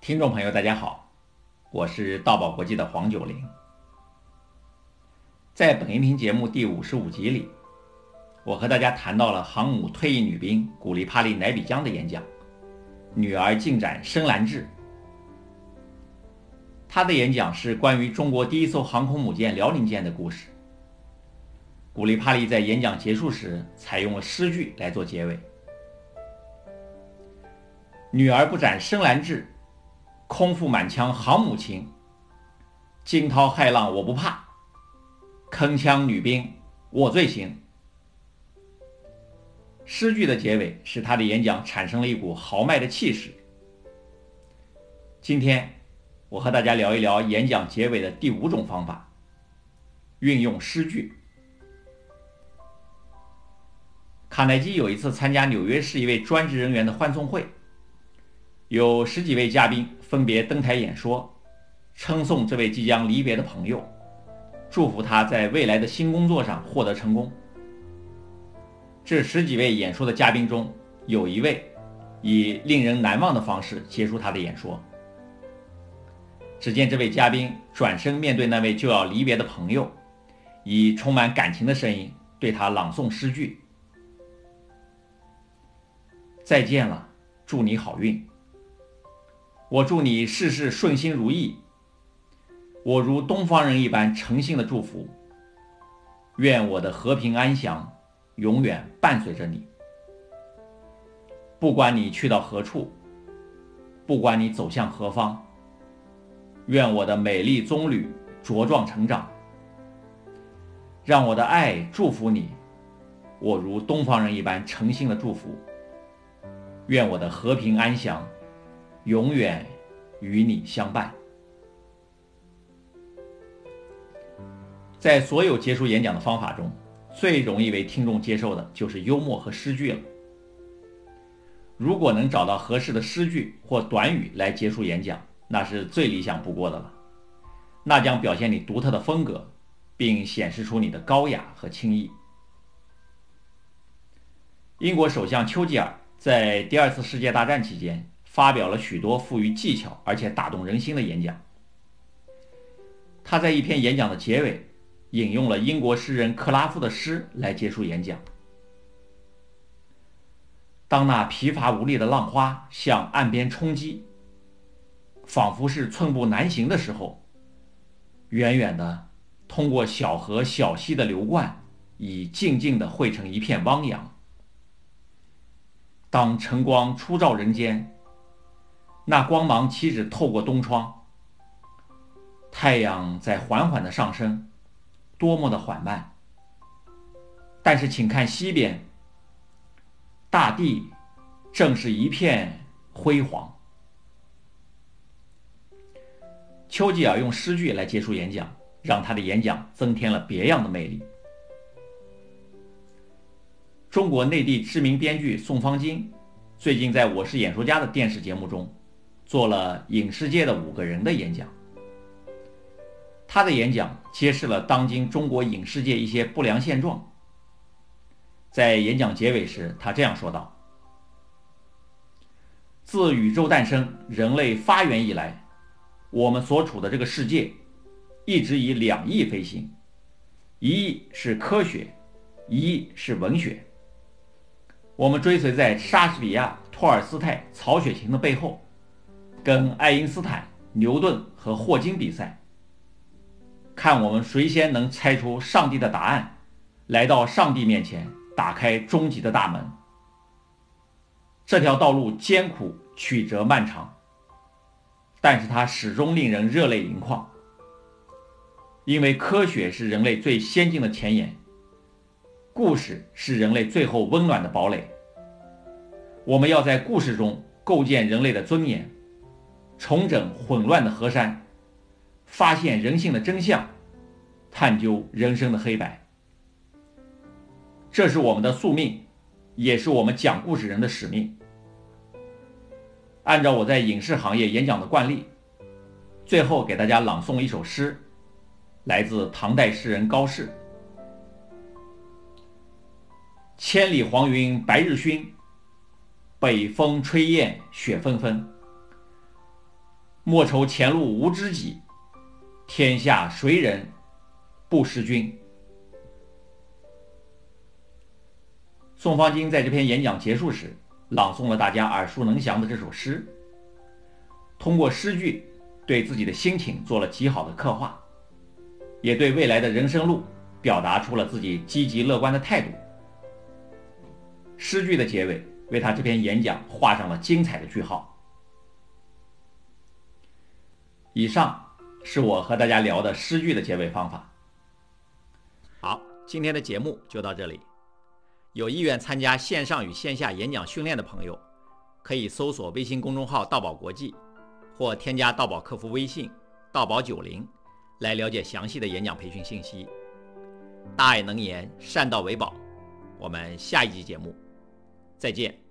听众朋友，大家好，我是道宝国际的黄九龄。在本音频节目第五十五集里，我和大家谈到了航母退役女兵古丽帕利乃比江的演讲，女儿进展深蓝志。她的演讲是关于中国第一艘航空母舰辽宁舰的故事。古丽帕利在演讲结束时采用了诗句来做结尾：“女儿不展深蓝志。”空腹满腔航母情，惊涛骇浪我不怕，铿锵女兵我最行。诗句的结尾使他的演讲产生了一股豪迈的气势。今天我和大家聊一聊演讲结尾的第五种方法——运用诗句。卡耐基有一次参加纽约市一位专职人员的欢送会。有十几位嘉宾分别登台演说，称颂这位即将离别的朋友，祝福他在未来的新工作上获得成功。这十几位演说的嘉宾中，有一位以令人难忘的方式结束他的演说。只见这位嘉宾转身面对那位就要离别的朋友，以充满感情的声音对他朗诵诗句：“再见了，祝你好运。”我祝你事事顺心如意。我如东方人一般诚心的祝福。愿我的和平安详永远伴随着你。不管你去到何处，不管你走向何方，愿我的美丽棕榈茁壮成长。让我的爱祝福你。我如东方人一般诚心的祝福。愿我的和平安详。永远与你相伴。在所有结束演讲的方法中，最容易为听众接受的就是幽默和诗句了。如果能找到合适的诗句或短语来结束演讲，那是最理想不过的了。那将表现你独特的风格，并显示出你的高雅和轻易。英国首相丘吉尔在第二次世界大战期间。发表了许多富于技巧而且打动人心的演讲。他在一篇演讲的结尾，引用了英国诗人克拉夫的诗来结束演讲。当那疲乏无力的浪花向岸边冲击，仿佛是寸步难行的时候，远远的通过小河小溪的流贯，已静静的汇成一片汪洋。当晨光初照人间。那光芒岂止透过东窗？太阳在缓缓的上升，多么的缓慢！但是，请看西边，大地正是一片辉煌。丘吉尔用诗句来结束演讲，让他的演讲增添了别样的魅力。中国内地知名编剧宋方金最近在我是演说家的电视节目中。做了影视界的五个人的演讲，他的演讲揭示了当今中国影视界一些不良现状。在演讲结尾时，他这样说道：“自宇宙诞生、人类发源以来，我们所处的这个世界，一直以两翼飞行，一翼是科学，一翼是文学。我们追随在莎士比亚、托尔斯泰、曹雪芹的背后。”跟爱因斯坦、牛顿和霍金比赛，看我们谁先能猜出上帝的答案，来到上帝面前，打开终极的大门。这条道路艰苦曲折漫长，但是它始终令人热泪盈眶，因为科学是人类最先进的前沿，故事是人类最后温暖的堡垒。我们要在故事中构建人类的尊严。重整混乱的河山，发现人性的真相，探究人生的黑白。这是我们的宿命，也是我们讲故事人的使命。按照我在影视行业演讲的惯例，最后给大家朗诵一首诗，来自唐代诗人高适：“千里黄云白日曛，北风吹雁雪纷纷。莫愁前路无知己，天下谁人不识君。宋方金在这篇演讲结束时，朗诵了大家耳熟能详的这首诗。通过诗句，对自己的心情做了极好的刻画，也对未来的人生路表达出了自己积极乐观的态度。诗句的结尾，为他这篇演讲画上了精彩的句号。以上是我和大家聊的诗句的结尾方法。好，今天的节目就到这里。有意愿参加线上与线下演讲训练的朋友，可以搜索微信公众号“道宝国际”，或添加道宝客服微信“道宝九零”来了解详细的演讲培训信息。大爱能言，善道为宝。我们下一集节目再见。